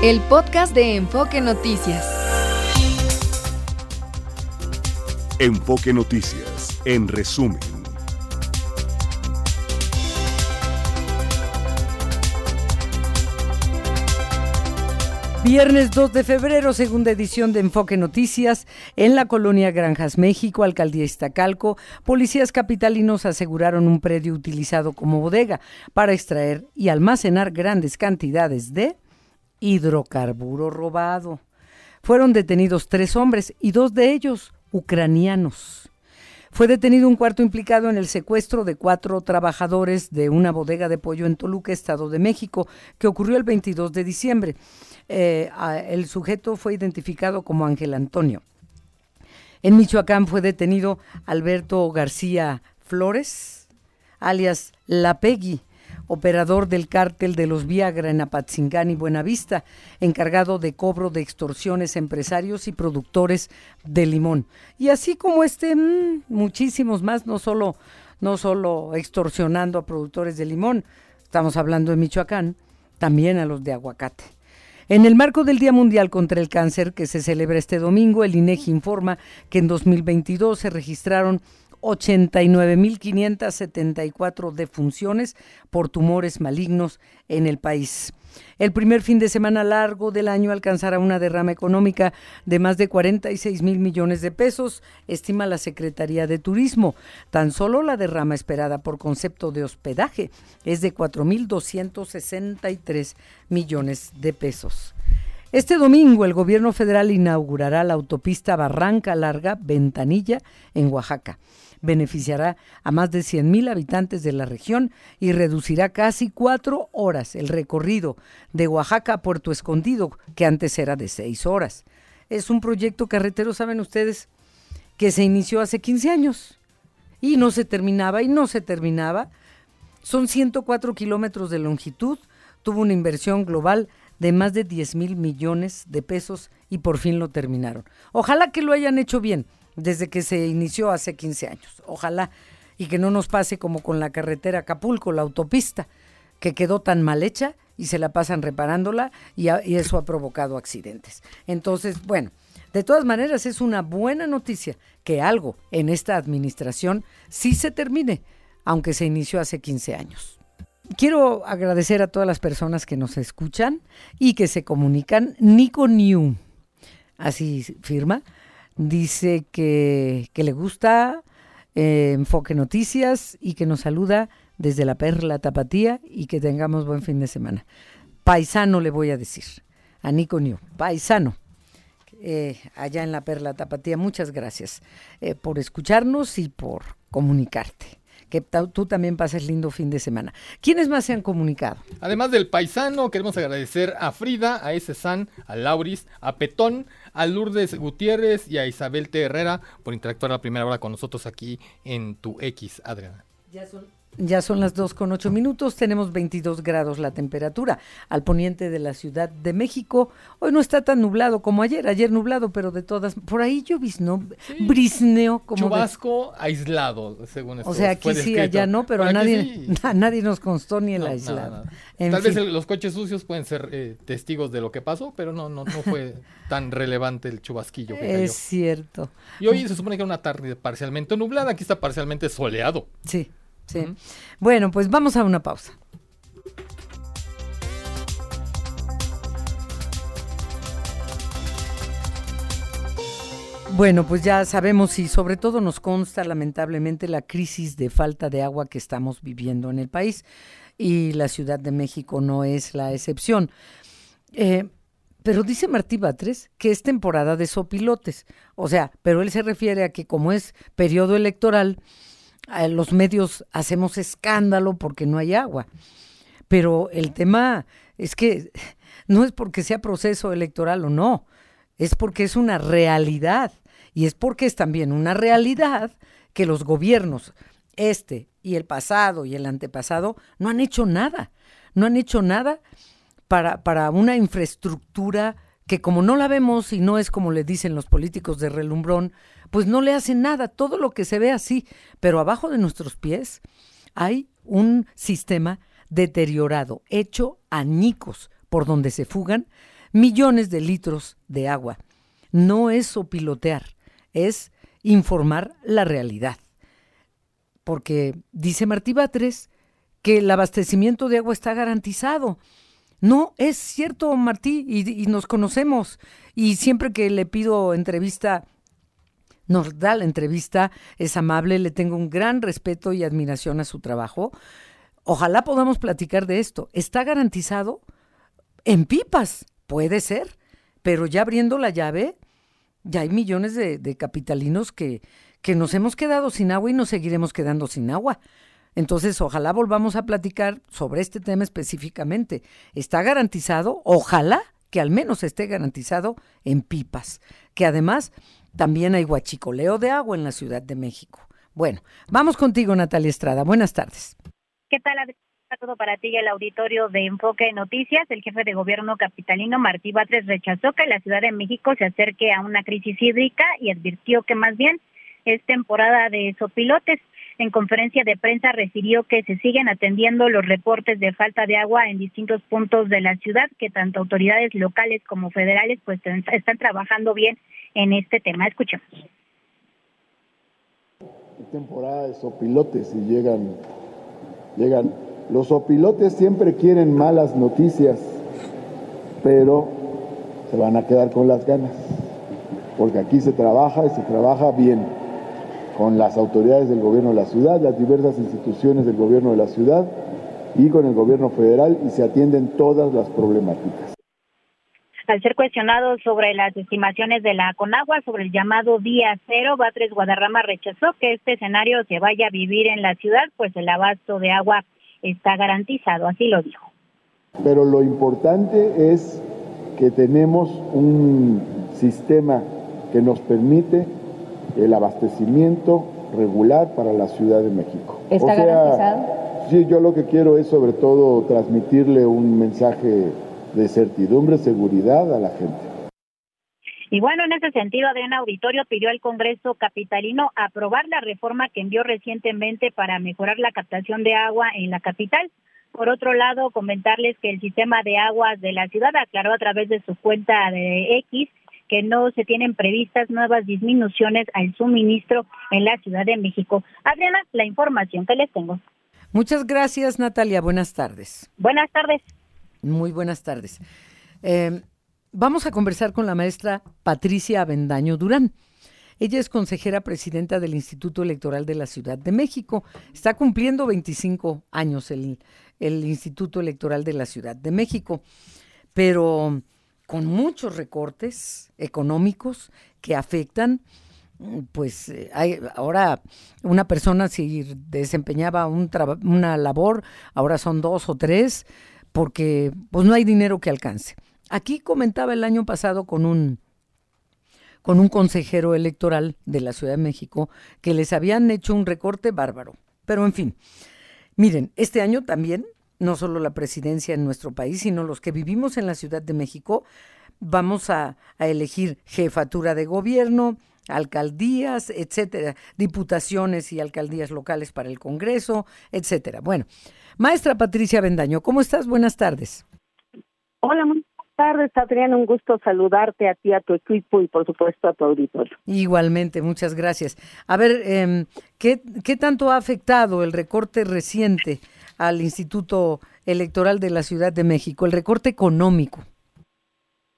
El podcast de Enfoque Noticias. Enfoque Noticias, en resumen. Viernes 2 de febrero, segunda edición de Enfoque Noticias, en la colonia Granjas México, alcaldía Iztacalco, policías capitalinos aseguraron un predio utilizado como bodega para extraer y almacenar grandes cantidades de hidrocarburo robado. Fueron detenidos tres hombres y dos de ellos ucranianos. Fue detenido un cuarto implicado en el secuestro de cuatro trabajadores de una bodega de pollo en Toluca, Estado de México, que ocurrió el 22 de diciembre. Eh, el sujeto fue identificado como Ángel Antonio. En Michoacán fue detenido Alberto García Flores, alias La Peggy, operador del cártel de los Viagra en Apatzingán y Buenavista, encargado de cobro de extorsiones a empresarios y productores de limón. Y así como este, mmm, muchísimos más, no solo, no solo extorsionando a productores de limón, estamos hablando de Michoacán, también a los de aguacate. En el marco del Día Mundial contra el Cáncer, que se celebra este domingo, el INEGI informa que en 2022 se registraron 89.574 defunciones por tumores malignos en el país. El primer fin de semana largo del año alcanzará una derrama económica de más de 46 mil millones de pesos, estima la Secretaría de Turismo. Tan solo la derrama esperada por concepto de hospedaje es de 4.263 millones de pesos. Este domingo el gobierno federal inaugurará la autopista Barranca Larga Ventanilla en Oaxaca beneficiará a más de 100.000 habitantes de la región y reducirá casi cuatro horas el recorrido de Oaxaca a Puerto Escondido, que antes era de seis horas. Es un proyecto carretero, saben ustedes, que se inició hace 15 años y no se terminaba y no se terminaba. Son 104 kilómetros de longitud, tuvo una inversión global de más de 10 mil millones de pesos y por fin lo terminaron. Ojalá que lo hayan hecho bien desde que se inició hace 15 años. Ojalá y que no nos pase como con la carretera Acapulco, la autopista, que quedó tan mal hecha y se la pasan reparándola y, y eso ha provocado accidentes. Entonces, bueno, de todas maneras es una buena noticia que algo en esta administración sí se termine, aunque se inició hace 15 años. Quiero agradecer a todas las personas que nos escuchan y que se comunican. Nico New, así firma, Dice que, le gusta eh, Enfoque Noticias y que nos saluda desde la Perla Tapatía y que tengamos buen fin de semana. Paisano le voy a decir, a Nico New, paisano. Eh, allá en la Perla Tapatía, muchas gracias eh, por escucharnos y por comunicarte que tú también pases lindo fin de semana. ¿Quiénes más se han comunicado? Además del paisano, queremos agradecer a Frida, a ese San, a Lauris, a Petón, a Lourdes Gutiérrez y a Isabel T. Herrera por interactuar la primera hora con nosotros aquí en tu X, Adriana. Ya son ya son las 2 con 8 minutos, tenemos 22 grados la temperatura. Al poniente de la Ciudad de México, hoy no está tan nublado como ayer, ayer nublado, pero de todas, por ahí lloviznó, sí. brisneó como... Chubasco aislado, según esto. O sea, aquí sí, allá no, pero a nadie, a nadie nos constó ni el aislado. Tal vez los coches sucios pueden ser eh, testigos de lo que pasó, pero no, no, no fue tan relevante el chubasquillo que cayó. Es cierto. Y hoy se supone que era una tarde parcialmente nublada, aquí está parcialmente soleado. Sí. Sí. Bueno, pues vamos a una pausa. Bueno, pues ya sabemos y sobre todo nos consta lamentablemente la crisis de falta de agua que estamos viviendo en el país y la Ciudad de México no es la excepción. Eh, pero dice Martí Batres que es temporada de sopilotes, o sea, pero él se refiere a que como es periodo electoral, los medios hacemos escándalo porque no hay agua. Pero el tema es que no es porque sea proceso electoral o no, es porque es una realidad. Y es porque es también una realidad que los gobiernos, este y el pasado y el antepasado, no han hecho nada. No han hecho nada para, para una infraestructura que como no la vemos y no es como le dicen los políticos de relumbrón, pues no le hacen nada, todo lo que se ve así, pero abajo de nuestros pies hay un sistema deteriorado, hecho añicos, por donde se fugan millones de litros de agua. No es sopilotear, es informar la realidad. Porque dice Martí Batres que el abastecimiento de agua está garantizado. No, es cierto, Martí, y, y nos conocemos. Y siempre que le pido entrevista nos da la entrevista, es amable, le tengo un gran respeto y admiración a su trabajo. Ojalá podamos platicar de esto. ¿Está garantizado? En pipas, puede ser, pero ya abriendo la llave, ya hay millones de, capitalinos que, que nos hemos quedado sin agua y nos seguiremos quedando sin agua. Entonces, ojalá volvamos a platicar sobre este tema específicamente. ¿Está garantizado? Ojalá que al menos esté garantizado en pipas, que además también hay huachicoleo de agua en la Ciudad de México. Bueno, vamos contigo, Natalia Estrada. Buenas tardes. ¿Qué tal, todo para ti el auditorio de Enfoque Noticias. El jefe de gobierno capitalino Martí Batres rechazó que la Ciudad de México se acerque a una crisis hídrica y advirtió que más bien es temporada de sopilotes. En conferencia de prensa refirió que se siguen atendiendo los reportes de falta de agua en distintos puntos de la ciudad, que tanto autoridades locales como federales pues están trabajando bien en este tema. Escuchemos. Temporada de sopilotes y llegan, llegan. Los sopilotes siempre quieren malas noticias, pero se van a quedar con las ganas, porque aquí se trabaja y se trabaja bien con las autoridades del gobierno de la ciudad, las diversas instituciones del gobierno de la ciudad y con el gobierno federal y se atienden todas las problemáticas. Al ser cuestionado sobre las estimaciones de la Conagua sobre el llamado día cero, Batres Guadarrama rechazó que este escenario se vaya a vivir en la ciudad, pues el abasto de agua está garantizado, así lo dijo. Pero lo importante es que tenemos un sistema que nos permite el abastecimiento regular para la Ciudad de México. ¿Está garantizado? Sí, yo lo que quiero es sobre todo transmitirle un mensaje de certidumbre, seguridad a la gente. Y bueno, en ese sentido, Adriana Auditorio pidió al Congreso Capitalino aprobar la reforma que envió recientemente para mejorar la captación de agua en la capital. Por otro lado, comentarles que el sistema de aguas de la ciudad aclaró a través de su cuenta de X que no se tienen previstas nuevas disminuciones al suministro en la Ciudad de México. Adriana, la información que les tengo. Muchas gracias, Natalia. Buenas tardes. Buenas tardes. Muy buenas tardes. Em, vamos a conversar con la maestra Patricia Avendaño Durán. Ella es consejera presidenta del Instituto Electoral de la Ciudad de México. Está cumpliendo 25 años el, el Instituto Electoral de la Ciudad de México, pero con muchos recortes económicos que afectan pues eh, hay, ahora una persona si desempeñaba un una labor, ahora son dos o tres, porque pues no hay dinero que alcance. Aquí comentaba el año pasado con un con un consejero electoral de la Ciudad de México que les habían hecho un recorte bárbaro. Pero en fin, miren, este año también, no solo la presidencia en nuestro país, sino los que vivimos en la Ciudad de México, vamos a, a elegir jefatura de gobierno, alcaldías, etcétera, diputaciones y alcaldías locales para el Congreso, etcétera. Bueno, Maestra Patricia Bendaño, ¿cómo estás? Buenas tardes. Hola, buenas tardes, Adriana. Un gusto saludarte a ti, a tu equipo y por supuesto a tu auditorio. Igualmente, muchas gracias. A ver, eh, ¿qué, ¿qué tanto ha afectado el recorte reciente al Instituto Electoral de la Ciudad de México, el recorte económico?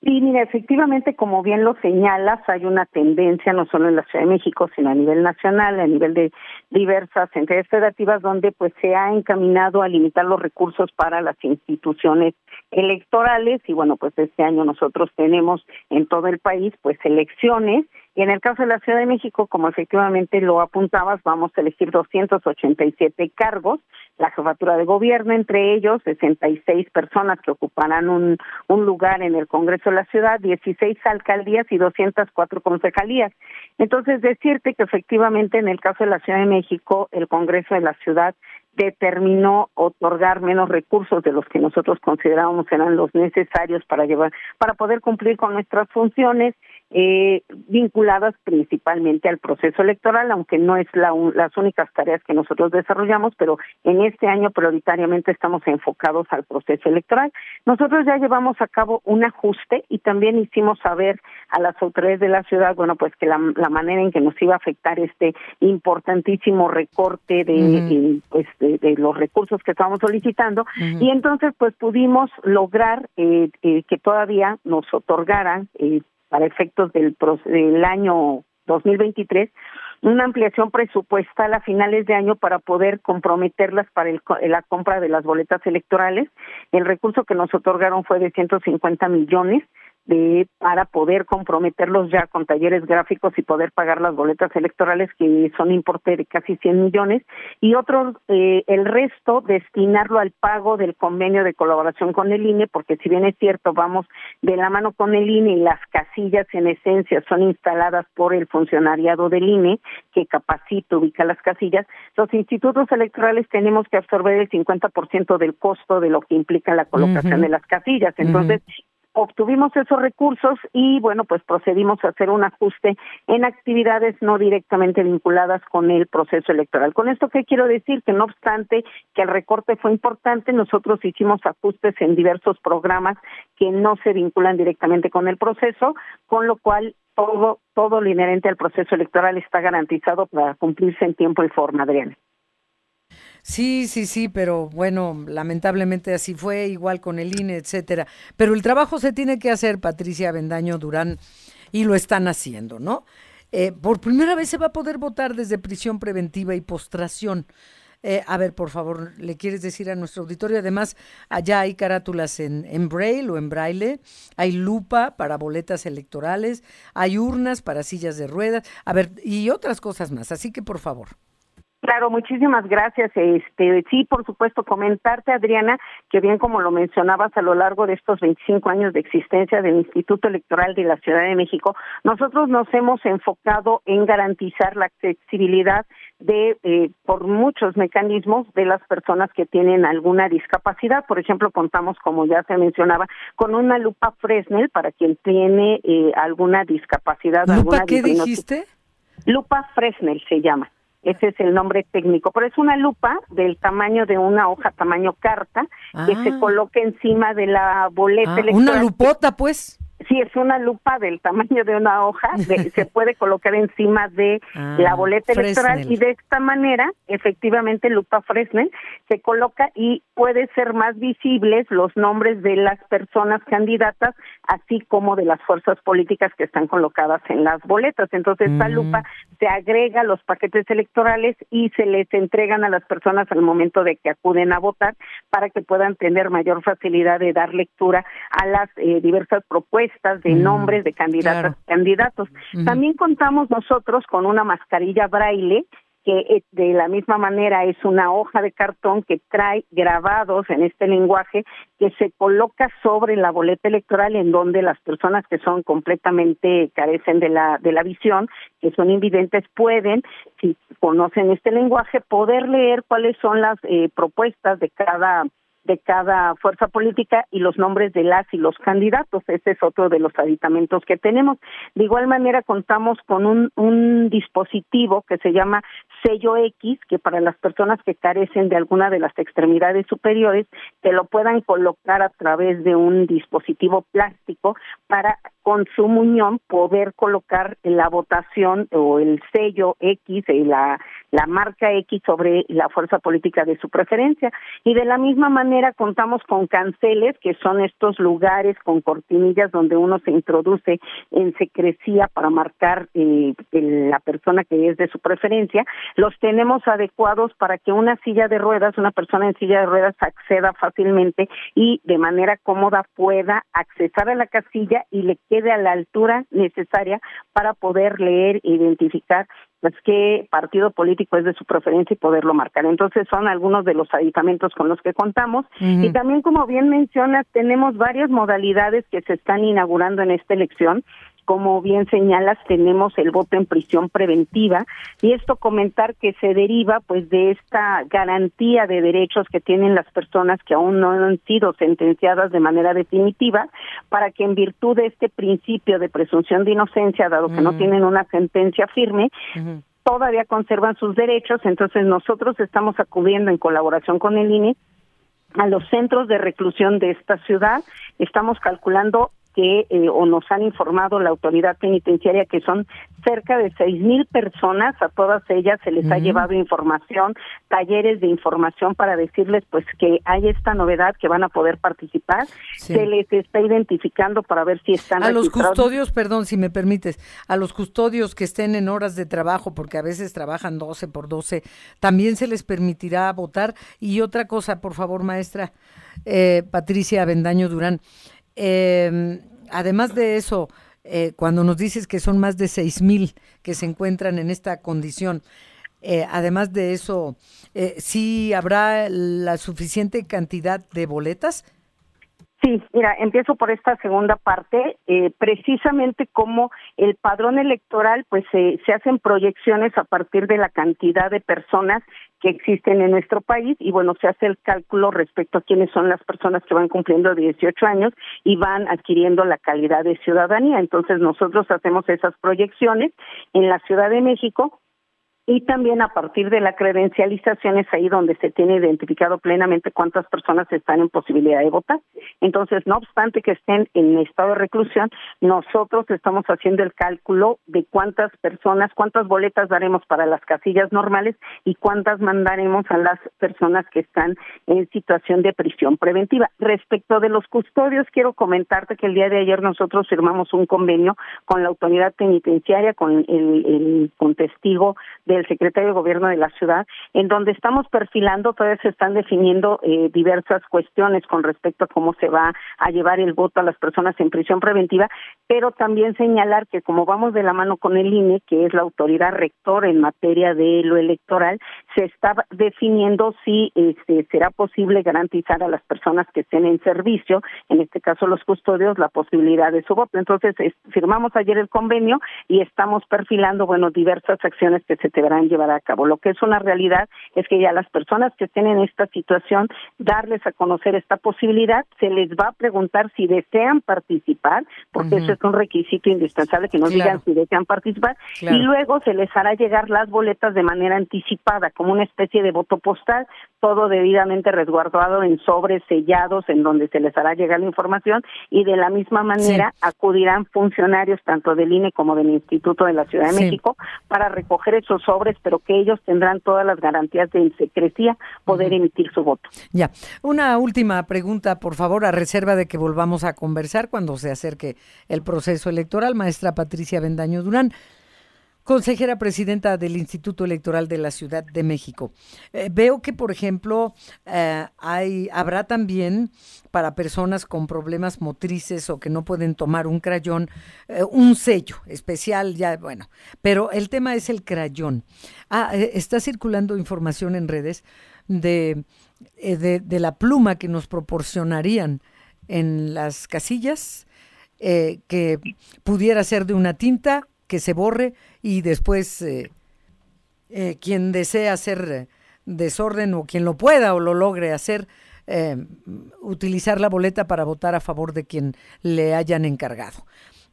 Sí, mira, efectivamente, como bien lo señalas, hay una tendencia no solo en la Ciudad de México, sino a nivel nacional, a nivel de diversas entidades federativas, donde pues se ha encaminado a limitar los recursos para las instituciones electorales. Y bueno, pues este año nosotros tenemos en todo el país pues elecciones y en el caso de la Ciudad de México, como efectivamente lo apuntabas, vamos a elegir 287 cargos, la jefatura de gobierno, entre ellos 66 personas que ocuparán un, un lugar en el Congreso de la Ciudad, 16 alcaldías y 204 concejalías. Entonces, decirte que efectivamente en el caso de la Ciudad de México, el Congreso de la Ciudad determinó otorgar menos recursos de los que nosotros considerábamos eran los necesarios para llevar para poder cumplir con nuestras funciones eh, vinculadas principalmente al proceso electoral, aunque no es la, las únicas tareas que nosotros desarrollamos, pero en este año prioritariamente estamos enfocados al proceso electoral. Nosotros ya llevamos a cabo un ajuste y también hicimos saber a las autoridades de la ciudad, bueno, pues que la, manera en que nos iba a afectar este importantísimo recorte de, pues, de, los recursos que estábamos solicitando. Y entonces pues pudimos lograr eh, eh, que todavía nos otorgaran eh, para efectos del, año 2023 una ampliación presupuestal a finales de año para poder comprometerlas para la compra de las boletas electorales. El recurso que nos otorgaron fue de 150 millones de para poder comprometerlos ya con talleres gráficos y poder pagar las boletas electorales que son importe de casi 100 millones y otro eh, el resto destinarlo al pago del convenio de colaboración con el INE porque si bien es cierto vamos de la mano con el INE y las casillas en esencia son instaladas por el funcionariado del INE que capacita ubica las casillas los institutos electorales tenemos que absorber el 50% del costo de lo que implica la colocación de las casillas. Entonces obtuvimos esos recursos y bueno, pues procedimos a hacer un ajuste en actividades no directamente vinculadas con el proceso electoral. Con esto qué quiero decir que no obstante que el recorte fue importante, nosotros hicimos ajustes en diversos programas que no se vinculan directamente con el proceso, con lo cual todo todo lo inherente al proceso electoral está garantizado para cumplirse en tiempo y forma, Adriana. Sí, sí, sí, pero bueno, lamentablemente así fue, igual con el INE, etcétera. Pero el trabajo se tiene que hacer, Patricia Bendaño Durán, y lo están haciendo, ¿no? Eh, por primera vez se va a poder votar desde prisión preventiva y postración. Eh, a ver, por favor, ¿le quieres decir a nuestro auditorio? Además, allá hay carátulas en, en braille o en braille, hay lupa para boletas electorales, hay urnas para sillas de ruedas, a ver, y otras cosas más. Así que, por favor. Claro, muchísimas gracias. Este, sí, por supuesto, comentarte, Adriana, que bien como lo mencionabas a lo largo de estos 25 años de existencia del Instituto Electoral de la Ciudad de México, nosotros nos hemos enfocado en garantizar la accesibilidad de eh, por muchos mecanismos de las personas que tienen alguna discapacidad. Por ejemplo, contamos, como ya se mencionaba, con una lupa Fresnel para quien tiene eh, alguna discapacidad. ¿Lupa alguna qué dijiste? Lupa Fresnel se llama. Ese es el nombre técnico, pero es una lupa del tamaño de una hoja, tamaño carta, que se ah. coloca encima de la boleta ah, Una lupota, pues. Sí, es una lupa del tamaño de una hoja, se puede colocar encima de ah, la boleta electoral y de esta manera, efectivamente, lupa Fresnel se coloca y puede ser más visibles los nombres de las personas candidatas, así como de las fuerzas políticas que están colocadas en las boletas. Entonces, esta mm. lupa se agrega a los paquetes electorales y se les entregan a las personas al momento de que acuden a votar para que puedan tener mayor facilidad de dar lectura a las eh, diversas propuestas de mm, nombres de candidatas y candidatos. También contamos nosotros con una mascarilla braille que eh, de la misma manera es una hoja de cartón que trae grabados en este lenguaje que se coloca sobre la boleta electoral en donde las personas que son completamente carecen de la de la visión, que son invidentes pueden si conocen este lenguaje poder leer cuáles son las eh, propuestas de cada de cada fuerza política y los nombres de las y los candidatos. Ese es otro de los aditamentos que tenemos. De igual manera, contamos con un, un dispositivo que se llama sello X, que para las personas que carecen de alguna de las extremidades superiores, te lo puedan colocar a través de un dispositivo plástico para con su muñón poder colocar la votación o el sello X, y la, la marca X sobre la fuerza política de su preferencia. Y de la misma manera contamos con canceles, que son estos lugares con cortinillas donde uno se introduce en secrecía para marcar eh, la persona que es de su preferencia. Los tenemos adecuados para que una silla de ruedas, una persona en silla de ruedas acceda fácilmente y de manera cómoda pueda accesar a la casilla y le quede a la altura necesaria para poder leer e identificar pues qué partido político es de su preferencia y poderlo marcar. Entonces son algunos de los aditamentos con los que contamos. Y también como bien mencionas tenemos varias modalidades que se están inaugurando en esta elección como bien señalas, tenemos el voto en prisión preventiva y esto comentar que se deriva pues de esta garantía de derechos que tienen las personas que aún no han sido sentenciadas de manera definitiva para que en virtud de este principio de presunción de inocencia, dado que no tienen una sentencia firme, todavía conservan sus derechos, entonces nosotros estamos acudiendo en colaboración con el INE a los centros de reclusión de esta ciudad. Estamos calculando que eh, o nos han informado la autoridad penitenciaria que son cerca de seis mil personas, a todas ellas se les ha llevado información, talleres de información para decirles pues que hay esta novedad que van a poder participar, se les está identificando para ver si están a los custodios, perdón, si me permites, a los custodios que estén en horas de trabajo, porque a veces trabajan 12 por 12, también se les permitirá votar. Y otra cosa, por favor, maestra eh, Patricia Avendaño Durán. Eh, además de eso, eh, cuando nos dices que son más de seis mil que se encuentran en esta condición, eh, además de eso, eh, ¿sí habrá la suficiente cantidad de boletas? Sí, mira, empiezo por esta segunda parte, eh, precisamente como el padrón electoral, pues se hacen proyecciones a partir de la cantidad de personas que existen en nuestro país y bueno, se hace el cálculo respecto a quiénes son las personas que van cumpliendo 18 años y van adquiriendo la calidad de ciudadanía. Entonces nosotros hacemos esas proyecciones en la Ciudad de México y también a partir de la credencialización es ahí donde se tiene identificado plenamente cuántas personas están en posibilidad de votar. Entonces, no obstante que estén en estado de reclusión, nosotros estamos haciendo el cálculo de cuántas personas, cuántas boletas daremos para las casillas normales y cuántas mandaremos a las personas que están en situación de prisión preventiva. Respecto de los custodios, quiero comentarte que el día de ayer nosotros firmamos un convenio con la autoridad penitenciaria, con el, con testigo de el secretario de gobierno de la ciudad, en donde estamos perfilando, todavía se están definiendo eh, diversas cuestiones con respecto a cómo se va a llevar el voto a las personas en prisión preventiva, pero también señalar que como vamos de la mano con el INE, que es la autoridad rector en materia de lo electoral, se está definiendo si este, será posible garantizar a las personas que estén en servicio, en este caso los custodios, la posibilidad de su voto. Entonces, firmamos ayer el convenio y estamos perfilando, bueno, diversas acciones que se deberán llevar a cabo. Lo que es una realidad es que ya las personas que estén en esta situación, darles a conocer esta posibilidad, se les va a preguntar si desean participar, porque eso es un requisito indispensable que nos digan si desean participar, y luego se les hará llegar las boletas de manera anticipada, como una especie de voto postal, todo debidamente resguardado en sobres sellados, en donde se les hará llegar la información, y de la misma manera acudirán funcionarios tanto del INE como del Instituto de la Ciudad de México para recoger esos sobres pero que ellos tendrán todas las garantías de secrecía poder emitir su voto. Ya, una última pregunta, por favor, a reserva de que volvamos a conversar cuando se acerque el proceso electoral, maestra Patricia Bendaño Durán consejera presidenta del Instituto Electoral de la Ciudad de México. Eh, veo que, por ejemplo, eh, habrá también para personas con problemas motrices o que no pueden tomar un crayón, eh, un sello especial, ya, bueno, pero el tema es el crayón. Ah, está circulando información en redes de, de, de, la pluma que nos proporcionarían en las casillas, que pudiera ser de una tinta que se borre y después eh, eh, quien desea hacer desorden o quien lo pueda o lo logre hacer, eh, utilizar la boleta para votar a favor de quien le hayan encargado.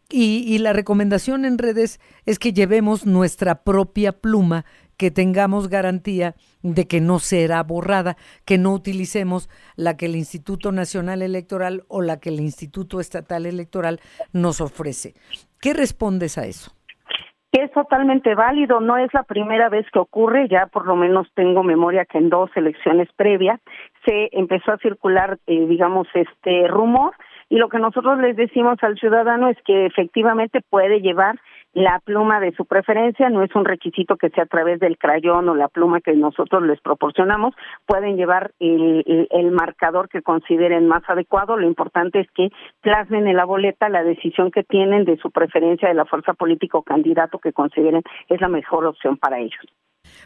Y, la recomendación en redes es que llevemos nuestra propia pluma, que tengamos garantía de que no será borrada, que no utilicemos la que el Instituto Nacional Electoral o la que el Instituto Estatal Electoral nos ofrece. ¿Qué respondes a eso? Es totalmente válido, no es la primera vez que ocurre, ya por lo menos tengo memoria que en dos elecciones previas se empezó a circular, eh, digamos, este rumor y lo que nosotros les decimos al ciudadano es que efectivamente puede llevar la pluma de su preferencia, no es un requisito que sea a través del crayón o la pluma que nosotros les proporcionamos, pueden llevar el, el, marcador que consideren más adecuado, lo importante es que plasmen en la boleta la decisión que tienen de su preferencia de la fuerza política o candidato que consideren es la mejor opción para ellos.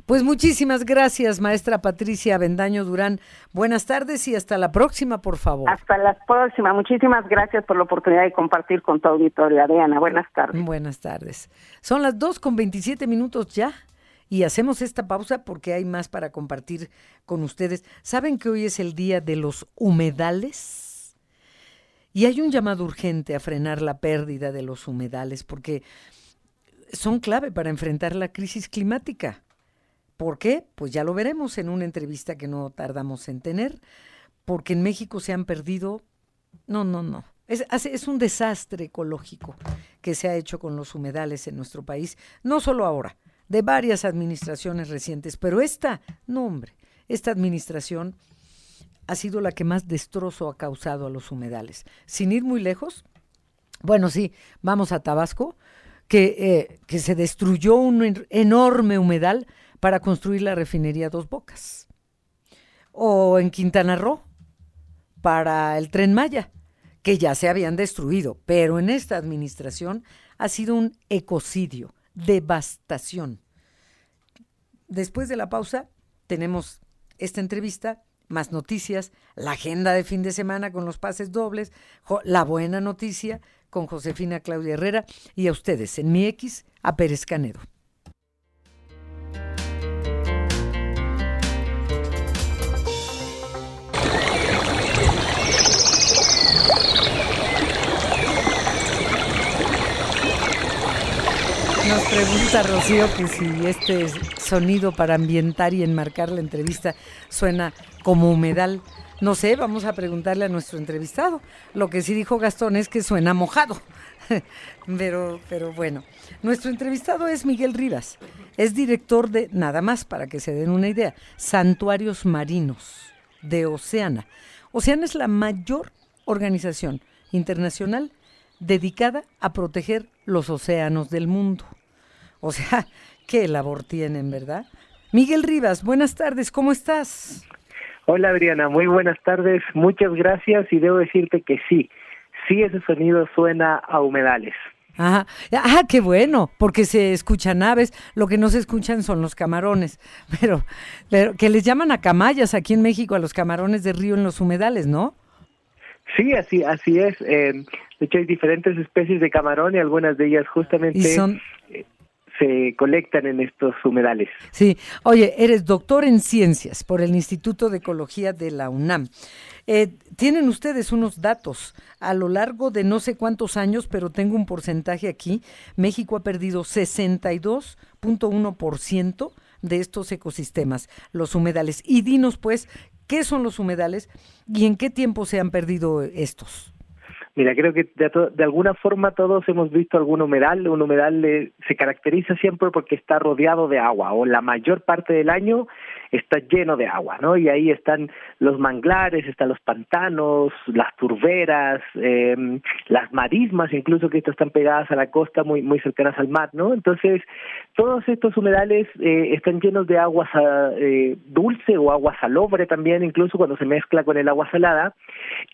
Pues muchísimas gracias, maestra Patricia Bendaño Durán. Buenas tardes y hasta la próxima, por favor. Hasta la próxima. Muchísimas gracias por la oportunidad de compartir con tu auditorio, Adriana. Buenas tardes. Buenas tardes. Son las dos con veintisiete minutos ya. Y hacemos esta pausa porque hay más para compartir con ustedes. ¿Saben que hoy es el día de los humedales? Y hay un llamado urgente a frenar la pérdida de los humedales porque son clave para enfrentar la crisis climática. ¿Por qué? Pues ya lo veremos en una entrevista que no tardamos en tener, porque en México se han perdido, no, no, no, es, un desastre ecológico que se ha hecho con los humedales en nuestro país, no solo ahora, de varias administraciones recientes, pero esta, no hombre, esta administración ha sido la que más destrozo ha causado a los humedales. Sin ir muy lejos, bueno, sí, vamos a Tabasco, que, eh, que se destruyó un enorme humedal para construir la refinería Dos Bocas. O en Quintana Roo, para el tren Maya, que ya se habían destruido, pero en esta administración ha sido un ecocidio, devastación. Después de la pausa tenemos esta entrevista, más noticias, la agenda de fin de semana con los pases dobles, la buena noticia con Josefina Claudia Herrera y a ustedes en mi X, a Pérez Canedo. Pregunta Rocío que si este sonido para ambientar y enmarcar la entrevista suena como humedal. No sé, vamos a preguntarle a nuestro entrevistado. Lo que sí dijo Gastón es que suena mojado. pero, pero bueno, nuestro entrevistado es Miguel Rivas. Es director de, nada más para que se den una idea, Santuarios Marinos de Oceana. Oceana es la mayor organización internacional dedicada a proteger los océanos del mundo. O sea, qué labor tienen, ¿verdad? Miguel Rivas, buenas tardes, ¿cómo estás? Hola Adriana, muy buenas tardes, muchas gracias y debo decirte que sí, sí ese sonido suena a humedales. Ajá. Ah, qué bueno, porque se escuchan aves, lo que no se escuchan son los camarones, pero, pero que les llaman a camayas aquí en México a los camarones de río en los humedales, ¿no? Sí, así así es. Eh, de hecho hay diferentes especies de camarón y algunas de ellas justamente son... Eh, se colectan en estos humedales. Sí, oye, eres doctor en ciencias por el Instituto de Ecología de la UNAM. Eh, tienen ustedes unos datos a lo largo de no sé cuántos años, pero tengo un porcentaje aquí. México ha perdido 62.1% de estos ecosistemas, los humedales. Y dinos pues, ¿qué son los humedales y en qué tiempo se han perdido estos? Mira, creo que de, alguna forma todos hemos visto algún humedal. Un humedal se caracteriza siempre porque está rodeado de agua o la mayor parte del año está lleno de agua, ¿no? Y ahí están los manglares, están los pantanos, las turberas, eh, las marismas, incluso que estas están pegadas a la costa, muy muy cercanas al mar, ¿no? Entonces, todos estos humedales eh, están llenos de agua eh, dulce o agua salobre también, incluso cuando se mezcla con el agua salada,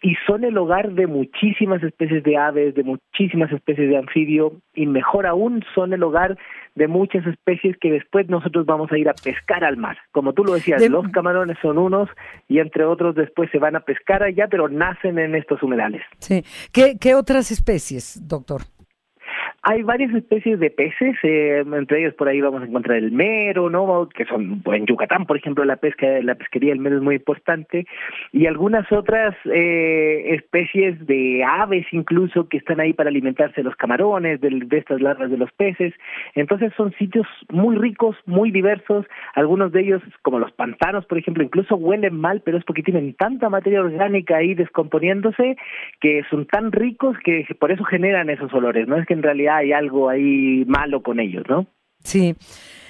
y son el hogar de muchísimas especies de aves, de muchísimas especies de anfibio, y mejor aún, son el hogar de muchas especies que después nosotros vamos a ir a pescar al mar. Como tú lo decías, los camarones son unos y entre otros después se van a pescar allá, pero nacen en estos humedales. Sí. ¿Qué, qué otras especies, doctor? Hay varias especies de peces, eh, entre ellos por ahí vamos a encontrar el mero, ¿no? Que son en Yucatán, por ejemplo, la pesca, la pesquería del mero es muy importante, y algunas otras eh, especies de aves incluso que están ahí para alimentarse de los camarones, de, de estas larvas de los peces. Entonces son sitios muy ricos, muy diversos. Algunos de ellos, como los pantanos, por ejemplo, incluso huelen mal, pero es porque tienen tanta materia orgánica ahí descomponiéndose que son tan ricos que por eso generan esos olores. No es que en realidad hay algo ahí malo con ellos, ¿no? Sí.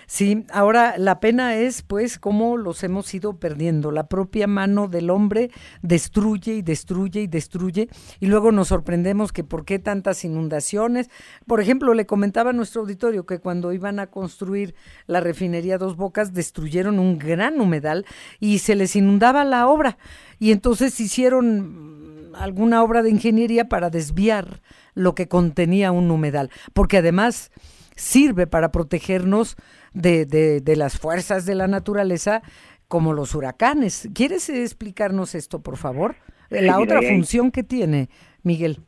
Sí, ahora la pena es pues cómo los hemos ido perdiendo. La propia mano del hombre destruye y destruye y destruye y luego nos sorprendemos que por qué tantas inundaciones. Por ejemplo, le comentaba a nuestro auditorio que cuando iban a construir la refinería Dos Bocas destruyeron un gran humedal y se les inundaba la obra y entonces hicieron alguna obra de ingeniería para desviar lo que contenía un humedal, porque además sirve para protegernos de, de, las fuerzas de la naturaleza como los huracanes. ¿Quieres explicarnos esto, por favor? La otra función que tiene, Miguel.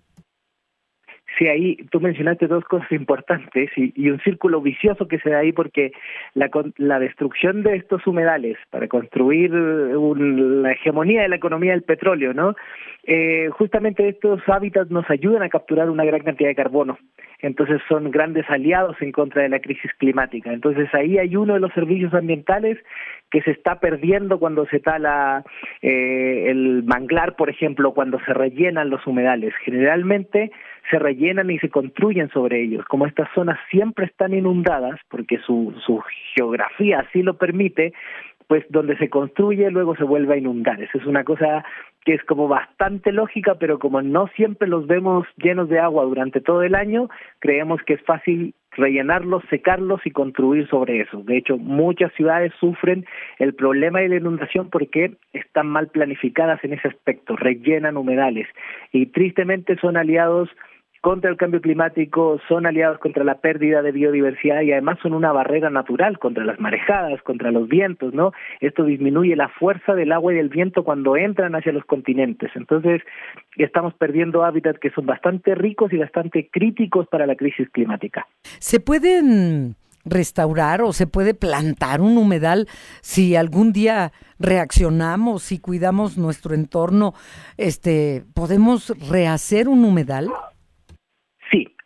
Sí, ahí tú mencionaste dos cosas importantes y, un círculo vicioso que se da ahí porque la, la destrucción de estos humedales para construir la hegemonía de la economía del petróleo, ¿no? Eh, justamente estos hábitats nos ayudan a capturar una gran cantidad de carbono. Entonces son grandes aliados en contra de la crisis climática. Entonces ahí hay uno de los servicios ambientales que se está perdiendo cuando se tala eh, el manglar, por ejemplo, cuando se rellenan los humedales. Generalmente se rellenan y se construyen sobre ellos. Como estas zonas siempre están inundadas, porque su, su geografía así lo permite, pues donde se construye luego se vuelve a inundar. Esa es una cosa que es como bastante lógica, pero como no siempre los vemos llenos de agua durante todo el año, creemos que es fácil rellenarlos, secarlos y construir sobre eso. De hecho, muchas ciudades sufren el problema de la inundación porque están mal planificadas en ese aspecto, rellenan humedales y tristemente son aliados contra el cambio climático, son aliados contra la pérdida de biodiversidad y además son una barrera natural contra las marejadas, contra los vientos, ¿no? Esto disminuye la fuerza del agua y del viento cuando entran hacia los continentes. Entonces, estamos perdiendo hábitats que son bastante ricos y bastante críticos para la crisis climática. ¿Se pueden restaurar o se puede plantar un humedal si algún día reaccionamos y cuidamos nuestro entorno, este, podemos rehacer un humedal?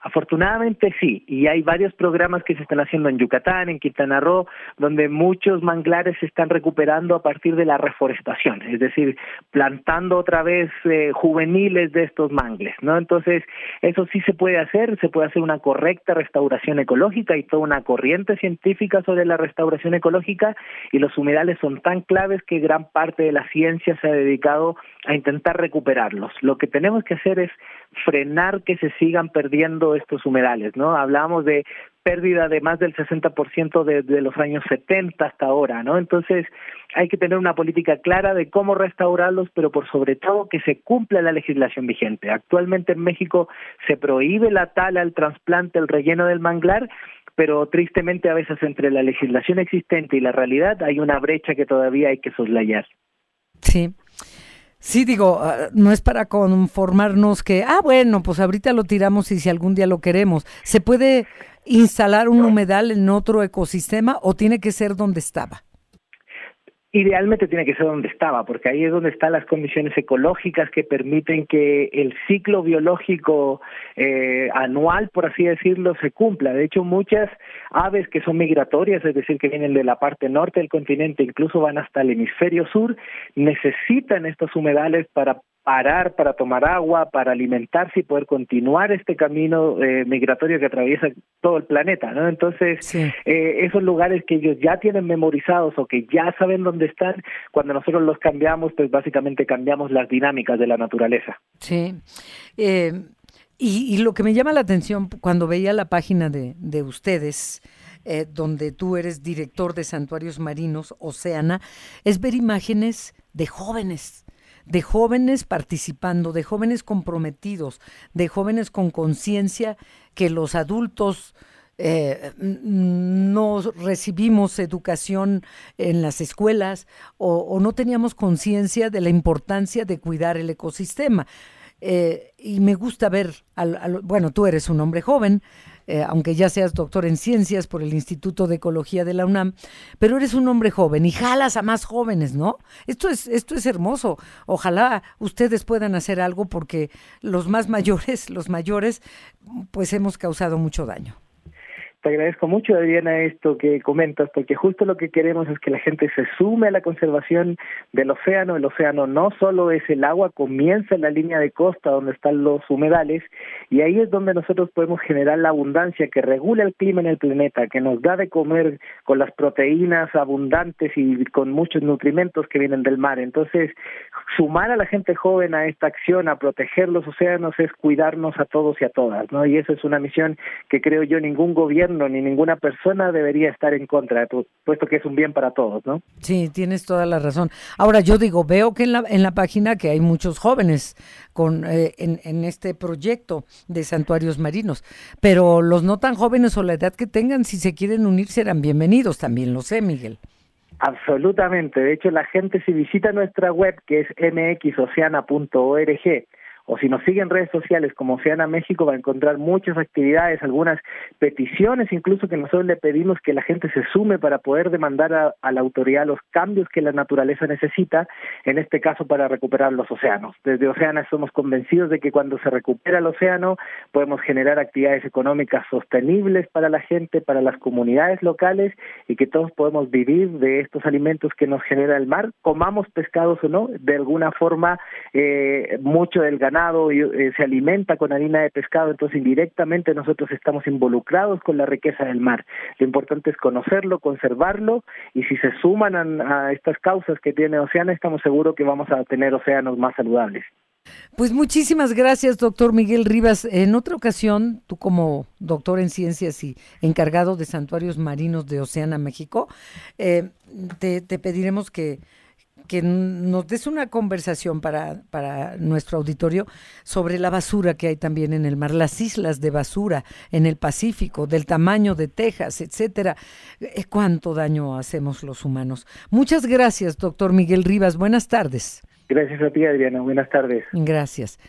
Afortunadamente sí, y hay varios programas que se están haciendo en Yucatán, en Quintana Roo, donde muchos manglares se están recuperando a partir de la reforestación, es decir, plantando otra vez eh, juveniles de estos mangles, ¿no? Entonces, eso sí se puede hacer, se puede hacer una correcta restauración ecológica y toda una corriente científica sobre la restauración ecológica y los humedales son tan claves que gran parte de la ciencia se ha dedicado a intentar recuperarlos. Lo que tenemos que hacer es frenar que se sigan perdiendo estos humedales, ¿no? Hablamos de pérdida de más del 60% desde los años 70 hasta ahora, ¿no? Entonces, hay que tener una política clara de cómo restaurarlos, pero por sobre todo que se cumpla la legislación vigente. Actualmente en México se prohíbe la tala, el trasplante, el relleno del manglar, pero tristemente a veces entre la legislación existente y la realidad hay una brecha que todavía hay que soslayar. Sí. Sí, digo, ah, no es para conformarnos que, ah, bueno, pues ahorita lo tiramos y si algún día lo queremos. ¿Se puede instalar un humedal en otro ecosistema o tiene que ser donde estaba? Idealmente tiene que ser donde estaba, porque ahí es donde están las condiciones ecológicas que permiten que el ciclo biológico eh, anual, por así decirlo, se cumpla. De hecho, muchas aves que son migratorias, es decir, que vienen de la parte norte del continente, incluso van hasta el hemisferio sur, necesitan estos humedales para parar para tomar agua, para alimentarse y poder continuar este camino eh, migratorio que atraviesa todo el planeta, ¿no? Entonces, eh, esos lugares que ellos ya tienen memorizados o que ya saben dónde están, cuando nosotros los cambiamos, pues básicamente cambiamos las dinámicas de la naturaleza. Sí. Eh, y, lo que me llama la atención cuando veía la página de, de ustedes, donde tú eres director de santuarios marinos, Oceana, es ver imágenes de jóvenes de jóvenes participando, de jóvenes comprometidos, de jóvenes con conciencia que los adultos eh, no recibimos educación en las escuelas o, no teníamos conciencia de la importancia de cuidar el ecosistema. Eh, y me gusta ver, al, bueno, tú eres un hombre joven, eh, aunque ya seas doctor en ciencias por el Instituto de Ecología de la UNAM, pero eres un hombre joven y jalas a más jóvenes, ¿no? Esto es, esto es hermoso. Ojalá ustedes puedan hacer algo porque los más mayores, los mayores, pues hemos causado mucho daño. Te agradezco mucho, Adriana, esto que comentas, porque justo lo que queremos es que la gente se sume a la conservación del océano. El océano no solo es el agua, comienza en la línea de costa donde están los humedales, y ahí es donde nosotros podemos generar la abundancia que regula el clima en el planeta, que nos da de comer con las proteínas abundantes y con muchos nutrimentos que vienen del mar. Entonces, sumar a la gente joven a esta acción, a proteger los océanos, es cuidarnos a todos y a todas, ¿no? Y esa es una misión que creo yo ningún gobierno ni ninguna persona debería estar en contra, puesto que es un bien para todos, ¿no? Sí, tienes toda la razón. Ahora yo digo, veo que en la, en la página que hay muchos jóvenes con eh, en, en este proyecto de santuarios marinos, pero los no tan jóvenes o la edad que tengan, si se quieren unir, serán bienvenidos también, lo sé, Miguel. Absolutamente. De hecho, la gente si visita nuestra web, que es mxoceana.org, o si nos sigue en redes sociales como Oceana México, va a encontrar muchas actividades, algunas peticiones incluso que nosotros le pedimos que la gente se sume para poder demandar a, la autoridad los cambios que la naturaleza necesita, en este caso para recuperar los océanos. Desde Oceana somos convencidos de que cuando se recupera el océano podemos generar actividades económicas sostenibles para la gente, para las comunidades locales y que todos podemos vivir de estos alimentos que nos genera el mar, comamos pescados o no, de alguna forma eh, mucho del ganado eh, se alimenta con harina de pescado, entonces indirectamente nosotros estamos involucrados con la riqueza del mar. Lo importante es conocerlo, conservarlo y si se suman a, a estas causas que tiene Oceana, estamos seguros que vamos a tener océanos más saludables. Pues muchísimas gracias, doctor Miguel Rivas. En otra ocasión, tú como doctor en ciencias y encargado de santuarios marinos de Oceana, México, eh, te, pediremos que, que nos des una conversación para, para nuestro auditorio sobre la basura que hay también en el mar, las islas de basura en el Pacífico, del tamaño de Texas, etcétera. Eh, ¿Cuánto daño hacemos los humanos? Muchas gracias, doctor Miguel Rivas. Buenas tardes. Gracias a ti, Adriana. Buenas tardes. Gracias.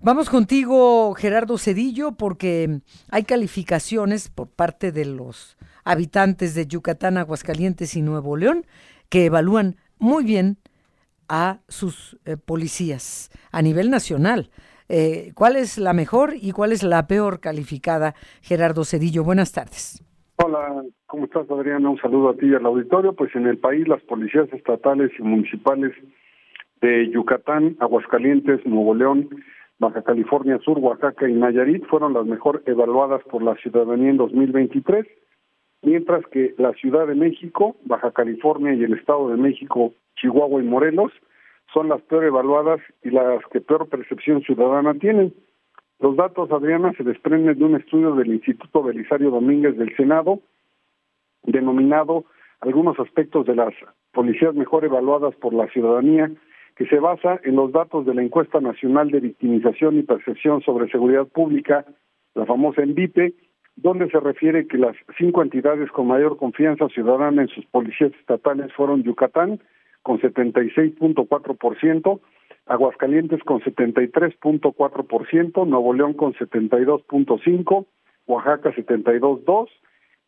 Vamos contigo, Gerardo Cedillo, porque hay calificaciones por parte de los habitantes de Yucatán, Aguascalientes y Nuevo León que evalúan muy bien a sus eh, policías a nivel nacional. Eh, ¿Cuál es la mejor y cuál es la peor calificada? Gerardo Cedillo, buenas tardes. Hola, ¿cómo estás, Adriana? Un saludo a ti y al auditorio. Pues en el país las policías estatales y municipales de Yucatán, Aguascalientes, Nuevo León, Baja California Sur, Oaxaca y Nayarit fueron las mejor evaluadas por la ciudadanía en 2023, mientras que la Ciudad de México, Baja California y el Estado de México, Chihuahua y Morelos son las peor evaluadas y las que peor percepción ciudadana tienen. Los datos, Adriana, se desprenden de un estudio del Instituto Belisario Domínguez del Senado, denominado Algunos aspectos de las policías mejor evaluadas por la ciudadanía que se basa en los datos de la encuesta nacional de victimización y percepción sobre seguridad pública, la famosa ENVIPE, donde se refiere que las cinco entidades con mayor confianza ciudadana en sus policías estatales fueron Yucatán, con 76.4%, Aguascalientes con 73.4%, Nuevo León con 72.5%, Oaxaca 72.2%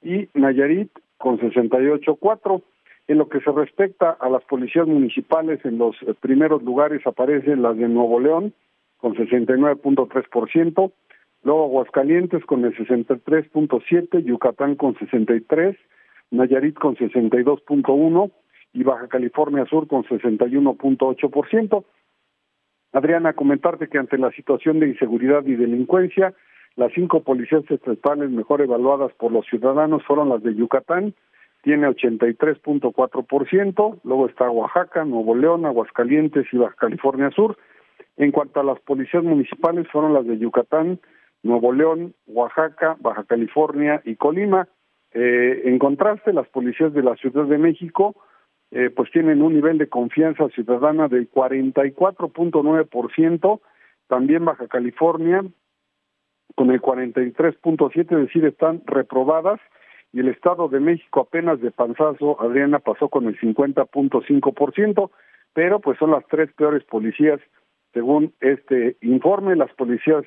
y Nayarit con 68.4%. En lo que se respecta a las policías municipales, en los eh, primeros lugares aparecen las de Nuevo León con 69.3%, luego Aguascalientes con el 63.7%, Yucatán con 63%, Nayarit con 62.1% y Baja California Sur con 61.8%. Adriana, comentarte que ante la situación de inseguridad y delincuencia, las cinco policías estatales mejor evaluadas por los ciudadanos fueron las de Yucatán, tiene 83.4%, luego está Oaxaca, Nuevo León, Aguascalientes y Baja California Sur. En cuanto a las policías municipales, fueron las de Yucatán, Nuevo León, Oaxaca, Baja California y Colima. Eh, en contraste, las policías de la Ciudad de México, eh, pues tienen un nivel de confianza ciudadana del 44.9%, también Baja California con el 43.7%, es decir, están reprobadas y el Estado de México apenas de panzazo, Adriana pasó con el 50.5%, pero pues son las tres peores policías según este informe, las policías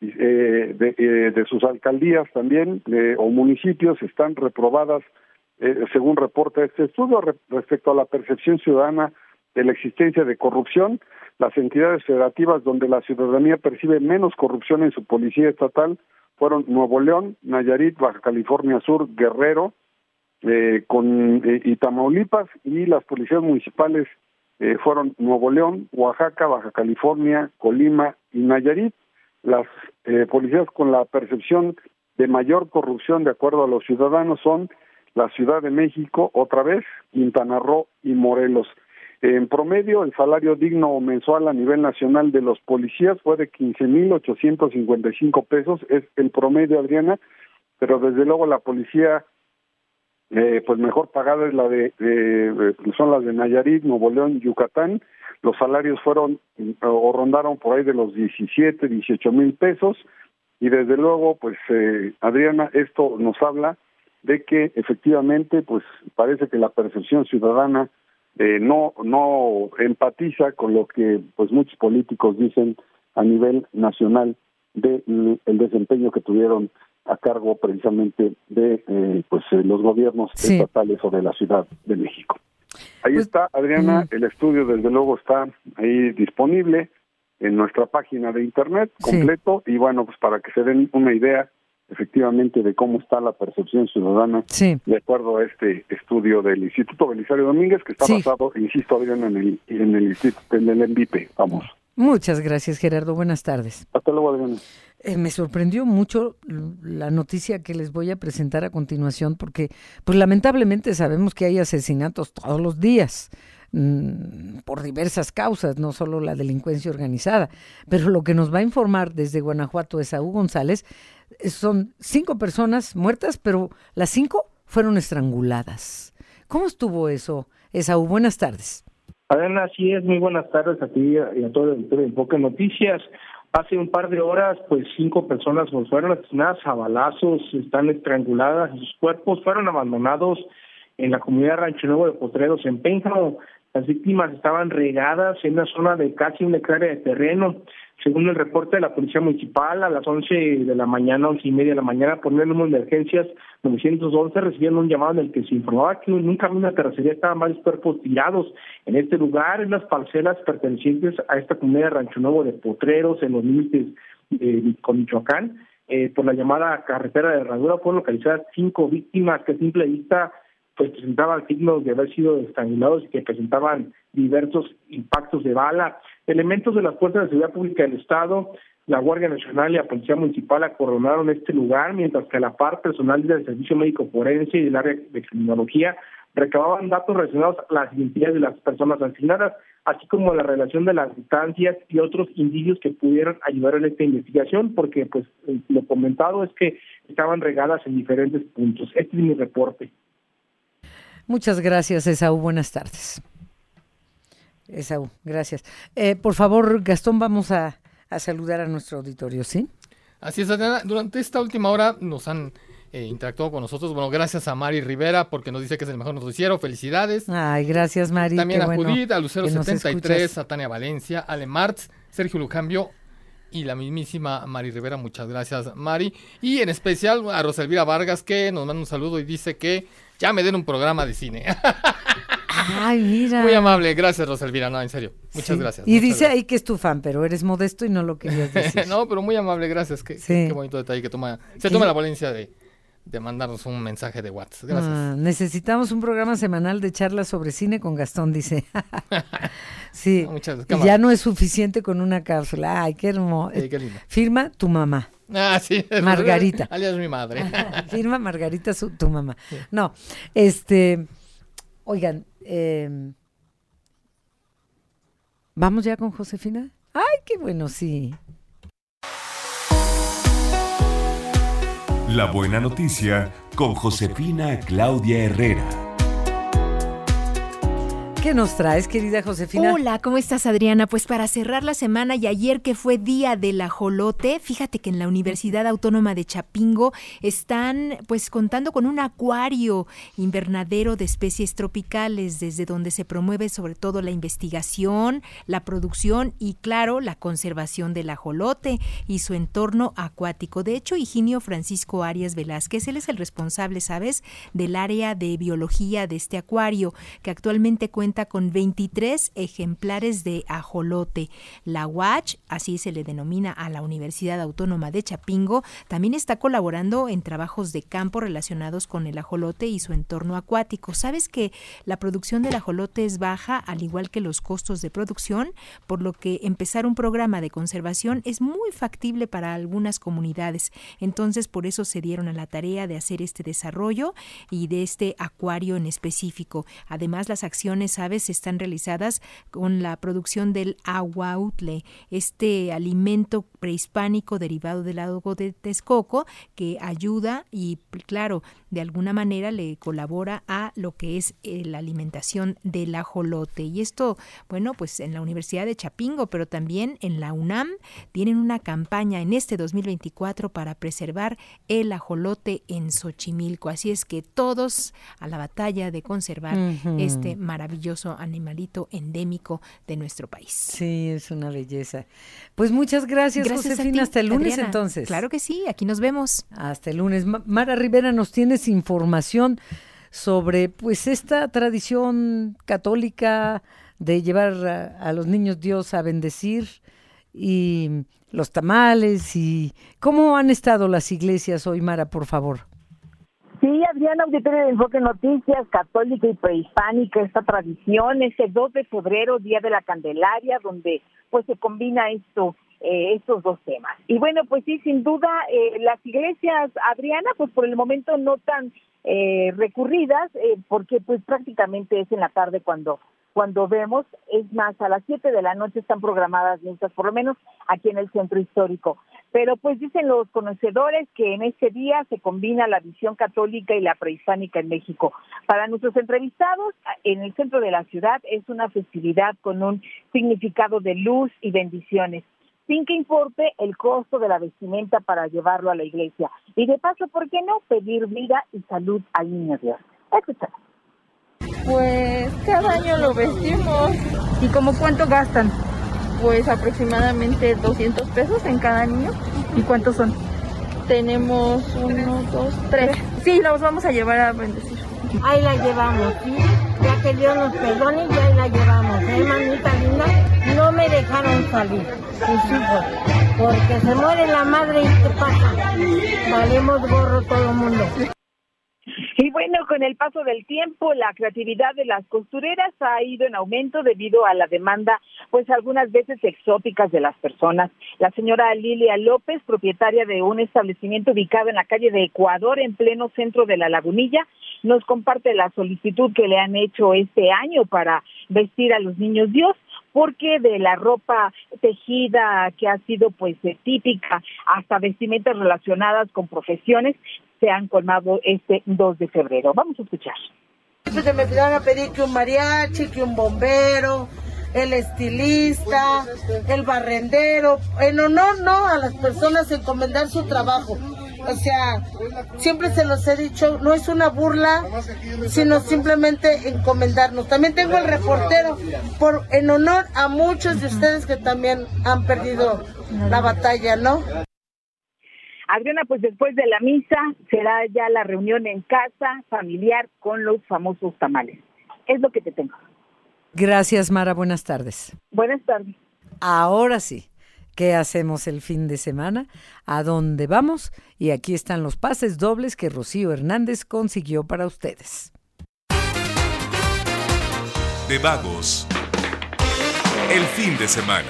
eh, de, eh, de, sus alcaldías también o municipios están reprobadas eh, según reporta este estudio respecto a la percepción ciudadana de la existencia de corrupción, las entidades federativas donde la ciudadanía percibe menos corrupción en su policía estatal fueron Nuevo León, Nayarit, Baja California Sur, Guerrero, eh, con eh, y Tamaulipas y las policías municipales eh, fueron Nuevo León, Oaxaca, Baja California, Colima y Nayarit. Las eh, policías con la percepción de mayor corrupción de acuerdo a los ciudadanos son la Ciudad de México, otra vez, Quintana Roo y Morelos. En promedio, el salario digno mensual a nivel nacional de los policías fue de 15.855 pesos, es el promedio, Adriana, pero desde luego la policía eh, pues mejor pagada es la de, son las de Nayarit, Nuevo León, Yucatán. Los salarios fueron o rondaron por ahí de los 17, 18 mil pesos y desde luego, pues eh, Adriana, esto nos habla de que efectivamente, pues parece que la percepción ciudadana eh, no no empatiza con lo que pues muchos políticos dicen a nivel nacional del desempeño que tuvieron a cargo precisamente de eh, pues eh, los gobiernos estatales o de la Ciudad de México. Ahí pues, está, Adriana, mm. el estudio desde luego está ahí disponible en nuestra página de internet completo y bueno, pues para que se den una idea efectivamente de cómo está la percepción ciudadana de acuerdo a este estudio del Instituto Belisario Domínguez que está basado, insisto, Adriana, en el en el en el MVP, vamos. Muchas gracias, Gerardo. Buenas tardes. Hasta luego, Adriana. Eh, me sorprendió mucho la noticia que les voy a presentar a continuación porque, pues lamentablemente sabemos que hay asesinatos todos los días mm, por diversas causas, no solo la delincuencia organizada. Pero lo que nos va a informar desde Guanajuato Esaú González eh, son cinco personas muertas, pero las cinco fueron estranguladas. ¿Cómo estuvo eso, Esaú? Buenas tardes. Adriana, así es. Muy buenas tardes a ti y a todo el de Enfoque Noticias. Hace un par de horas, pues cinco personas fueron asesinadas a balazos, están estranguladas sus cuerpos fueron abandonados en la comunidad Rancho Nuevo de Potreros, en Pénjamo. Las víctimas estaban regadas en una zona de casi una hectárea de terreno. Según el reporte de la Policía Municipal, a las 11 de la mañana, once y media de la mañana, por medio de emergencias 911 recibieron un llamado en el que se informaba que en un camino de terracería estaban varios cuerpos tirados en este lugar, en las parcelas pertenecientes a esta comunidad de Rancho Nuevo de Potreros, en los límites eh, con Michoacán. Por la llamada carretera de herradura fueron localizadas cinco víctimas que a simple vista pues presentaban signos de haber sido estrangulados y que presentaban diversos impactos de bala. Elementos de las fuerzas de seguridad pública del Estado, la Guardia Nacional y la Policía Municipal acoronaron este lugar, mientras que la par personal del Servicio Médico Forense y del área de criminología recababan datos relacionados a las identidades de las personas asesinadas, así como la relación de las distancias y otros indicios que pudieran ayudar en esta investigación, porque pues lo comentado es que estaban regadas en diferentes puntos. Este es mi reporte. Muchas gracias, Esaú. Buenas tardes. Esaú, gracias. Eh, por favor, Gastón, vamos a, saludar a nuestro auditorio, ¿sí? Así es, Adriana. Durante esta última hora nos han eh, interactuado con nosotros. Bueno, gracias a Mari Rivera porque nos dice que es el mejor noticiero. Felicidades. Ay, gracias, Mari. También a Judith, a Lucero73, a Tania Valencia, a Ale Martz, Sergio Lucambio y la mismísima Mari Rivera. Muchas gracias, Mari. Y en especial a Rosalvira Vargas que nos manda un saludo y dice que ya me den un programa de cine. Ay, mira. Muy amable, gracias Rosalvira, no, en serio. Muchas gracias. Y dice ahí que es tu fan, pero eres modesto y no lo querías decir. no, pero muy amable, gracias. Qué, qué bonito detalle que toma, se toma la valencia de, de mandarnos un mensaje de WhatsApp. Gracias. Ah, necesitamos un programa semanal de charlas sobre cine con Gastón, dice. sí. Muchas gracias. Ya no es suficiente con una cápsula. Ay, qué hermoso. qué lindo. Firma tu mamá. Ah, sí. Margarita. Alias mi madre. Firma Margarita, su, tu mamá. No, este, oigan, eh, ¿vamos ya con Josefina? Ay, qué bueno, sí. La buena noticia con Josefina Claudia Herrera. ¿Qué nos traes, querida Josefina? Hola, ¿cómo estás, Adriana? Pues para cerrar la semana y ayer que fue Día del Ajolote, fíjate que en la Universidad Autónoma de Chapingo están pues contando con un acuario invernadero de especies tropicales, desde donde se promueve sobre todo la investigación, la producción y, claro, la conservación del ajolote y su entorno acuático. De hecho, Higinio Francisco Arias Velázquez, él es el responsable, ¿sabes?, del área de biología de este acuario, que actualmente cuenta con 23 ejemplares de ajolote. La UACH, así se le denomina a la Universidad Autónoma de Chapingo, también está colaborando en trabajos de campo relacionados con el ajolote y su entorno acuático. ¿Sabes que la producción del ajolote es baja, al igual que los costos de producción? Por lo que empezar un programa de conservación es muy factible para algunas comunidades. Entonces, por eso se dieron a la tarea de hacer este desarrollo y de este acuario en específico. Además, las acciones aves están realizadas con la producción del aguautle, este alimento prehispánico derivado del agua de Texcoco que ayuda y claro, de alguna manera le colabora a lo que es eh, la alimentación del ajolote. Y esto, bueno, pues en la Universidad de Chapingo, pero también en la UNAM tienen una campaña en este 2024 para preservar el ajolote en Xochimilco. Así es que todos a la batalla de conservar este maravilloso maravilloso animalito endémico de nuestro país. Sí, es una belleza. Pues muchas gracias, Josefina. Hasta el lunes entonces. Claro que sí, aquí nos vemos. Hasta el lunes. Mara Rivera, nos tienes información sobre pues esta tradición católica de llevar a, los niños Dios a bendecir y los tamales y cómo han estado las iglesias hoy, Mara, por favor. Sí, Adriana, auditorio de Enfoque Noticias, católica y prehispánica, esta tradición, ese 2 de febrero, Día de la Candelaria, donde pues se combina esto, eh, estos dos temas. Y bueno, pues sí, sin duda, eh, las iglesias, Adriana, pues por el momento no tan eh, recurridas, porque pues prácticamente es en la tarde cuando cuando vemos, es más, a las 7 de la noche están programadas misas, por lo menos aquí en el centro histórico. Pero pues dicen los conocedores que en ese día se combina la visión católica y la prehispánica en México. Para nuestros entrevistados, en el centro de la ciudad es una festividad con un significado de luz y bendiciones sin que importe el costo de la vestimenta para llevarlo a la iglesia. Y de paso, ¿por qué no pedir vida y salud al niño Dios? Escuchamos. Pues cada año lo vestimos. ¿Y como cuánto gastan? Pues aproximadamente 200 pesos en cada niño. ¿Y cuántos son? Tenemos uno, dos, tres. Sí, los vamos a llevar a bendecir. Ahí la llevamos, ¿sí? Ya que Dios nos perdone, ya ahí la llevamos. ¿Eh, manita linda? No me dejaron salir, mis hijos. Porque se muere la madre y ¿qué pasa? Valemos gorro todo el mundo. Y bueno, con el paso del tiempo, la creatividad de las costureras ha ido en aumento debido a la demanda, pues algunas veces exóticas de las personas. La señora Lilia López, propietaria de un establecimiento ubicado en la calle de Ecuador, en pleno centro de la Lagunilla, nos comparte la solicitud que le han hecho este año para vestir a los niños Dios porque de la ropa tejida que ha sido pues típica hasta vestimentas relacionadas con profesiones se han colmado este 2 de febrero. Vamos a escuchar. Pues me van a pedir que un mariachi, que un bombero, el estilista, el barrendero, en honor no a las personas encomendar su trabajo. O sea, siempre se los he dicho, no es una burla, sino simplemente encomendarnos. También tengo el reportero, por en honor a muchos de ustedes que también han perdido la batalla, ¿no? Adriana, pues después de la misa será ya la reunión en casa familiar con los famosos tamales. Es lo que te tengo. Gracias, Mara. Buenas tardes. Buenas tardes. Ahora sí, ¿qué hacemos el fin de semana? ¿A dónde vamos? Y aquí están los pases dobles que Rocío Hernández consiguió para ustedes. De vagos. El fin de semana.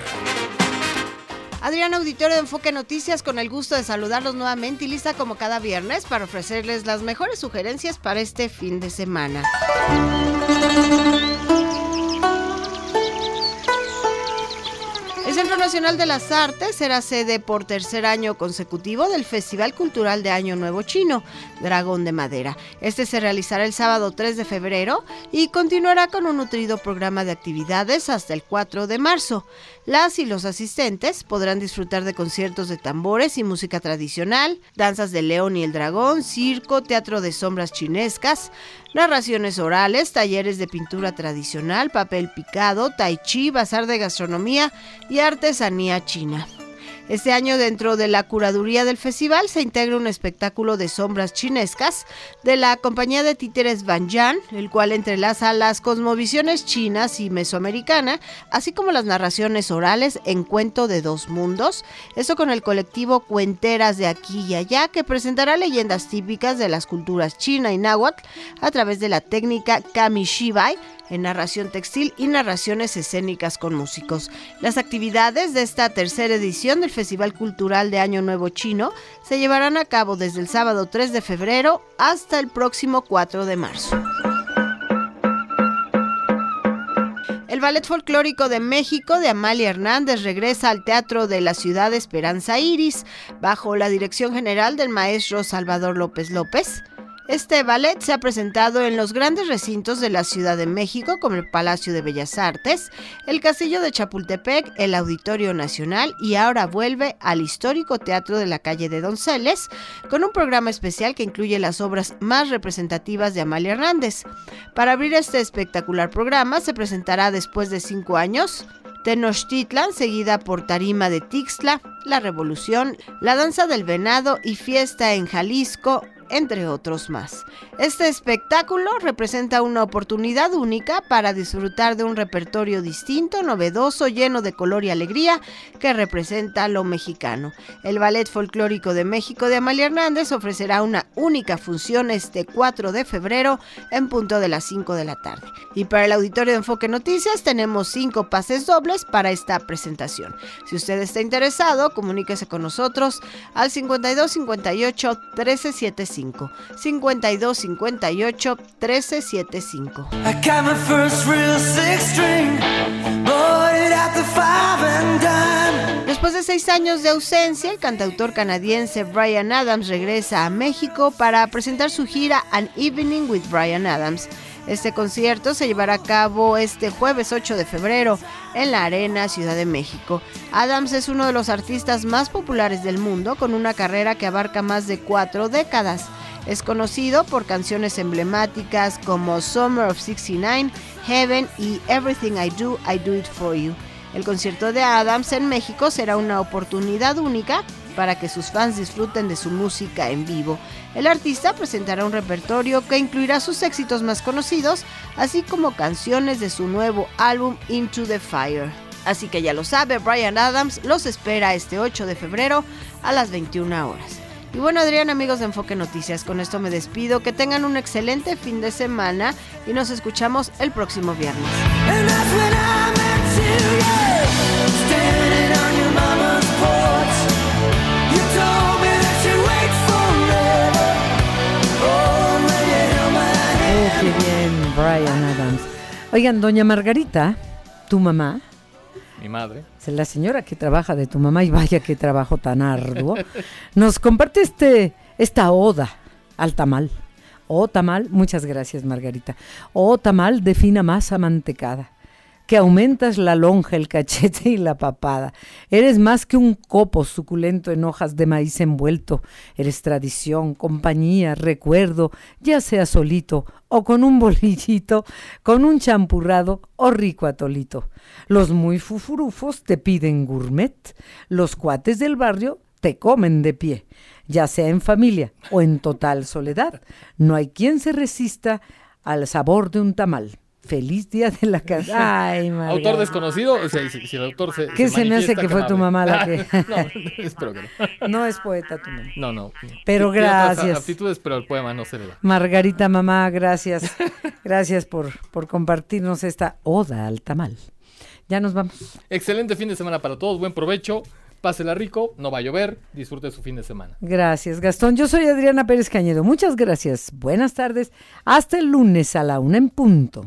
Adriana Auditorio de Enfoque Noticias, con el gusto de saludarlos nuevamente y lista como cada viernes para ofrecerles las mejores sugerencias para este fin de semana. Centro Nacional de las Artes será sede por tercer año consecutivo del Festival Cultural de Año Nuevo Chino, Dragón de Madera. Este se realizará el sábado 3 de febrero y continuará con un nutrido programa de actividades hasta el 4 de marzo. Las y los asistentes podrán disfrutar de conciertos de tambores y música tradicional, danzas de león y el dragón, circo, teatro de sombras chinescas, narraciones orales, talleres de pintura tradicional, papel picado, tai chi, bazar de gastronomía y artesanía china. Este año dentro de la curaduría del festival se integra un espectáculo de sombras chinescas de la compañía de títeres Banyan, el cual entrelaza las cosmovisiones chinas y mesoamericana, así como las narraciones orales en Cuento de Dos Mundos, eso con el colectivo Cuenteras de aquí y allá, que presentará leyendas típicas de las culturas china y náhuatl a través de la técnica Kamishibai, en narración textil y narraciones escénicas con músicos. Las actividades de esta tercera edición del Festival Cultural de Año Nuevo Chino se llevarán a cabo desde el sábado 3 de febrero hasta el próximo 4 de marzo. El Ballet Folclórico de México de Amalia Hernández regresa al Teatro de la Ciudad Esperanza Iris, bajo la dirección general del maestro Salvador López López. Este ballet se ha presentado en los grandes recintos de la Ciudad de México, como el Palacio de Bellas Artes, el Castillo de Chapultepec, el Auditorio Nacional y ahora vuelve al histórico Teatro de la Calle de Donceles, con un programa especial que incluye las obras más representativas de Amalia Hernández. Para abrir este espectacular programa se presentará después de cinco años Tenochtitlan, seguida por Tarima de Tixla, La Revolución, La Danza del Venado y Fiesta en Jalisco, entre otros más. Este espectáculo representa una oportunidad única para disfrutar de un repertorio distinto, novedoso, lleno de color y alegría que representa lo mexicano. El Ballet Folclórico de México de Amalia Hernández ofrecerá una única función este 4 de febrero en punto de las 5 de la tarde. Y para el auditorio de Enfoque Noticias tenemos 5 pases dobles para esta presentación. Si usted está interesado, comuníquese con nosotros al 5258 1375. 52 58 13 75. Después de seis años de ausencia, el cantautor canadiense Brian Adams regresa a México para presentar su gira An Evening with Brian Adams. Este concierto se llevará a cabo este jueves 8 de febrero en la Arena Ciudad de México. Adams es uno de los artistas más populares del mundo con una carrera que abarca más de cuatro décadas. Es conocido por canciones emblemáticas como Summer of 69, Heaven y Everything I Do, I Do It For You. El concierto de Adams en México será una oportunidad única para que sus fans disfruten de su música en vivo. El artista presentará un repertorio que incluirá sus éxitos más conocidos, así como canciones de su nuevo álbum Into the Fire. Así que ya lo sabe, Brian Adams los espera este 8 de febrero a las 21 horas. Y bueno, Adrián, amigos de Enfoque Noticias, con esto me despido. Que tengan un excelente fin de semana y nos escuchamos el próximo viernes. Oigan, doña Margarita, tu mamá, mi madre. Es la señora que trabaja de tu mamá y vaya qué trabajo tan arduo. Nos comparte este, esta oda al tamal. O oh, tamal, muchas gracias Margarita. O oh, tamal de fina masa mantecada, que aumentas la lonja, el cachete y la papada. Eres más que un copo suculento en hojas de maíz envuelto. Eres tradición, compañía, recuerdo, ya sea solito o con un bolillito, con un champurrado o rico atolito. Los muy fufurufos te piden gourmet, los cuates del barrio te comen de pie, ya sea en familia o en total soledad. No hay quien se resista al sabor de un tamal. Feliz día de la casa. Ay, Autor desconocido, o sea, si, el autor se. ¿Qué se, me hace que fue tu mamá la que.? no, espero que no. No es poeta tu mamá. No, no. Pero gracias. aptitudes, pero el poema no se le da. Margarita, mamá, gracias. Gracias por, por compartirnos esta oda al tamal. Ya nos vamos. Excelente fin de semana para todos. Buen provecho. Pásela rico, no va a llover, disfrute su fin de semana. Gracias, Gastón. Yo soy Adriana Pérez Cañedo. Muchas gracias. Buenas tardes. Hasta el lunes a la una en punto.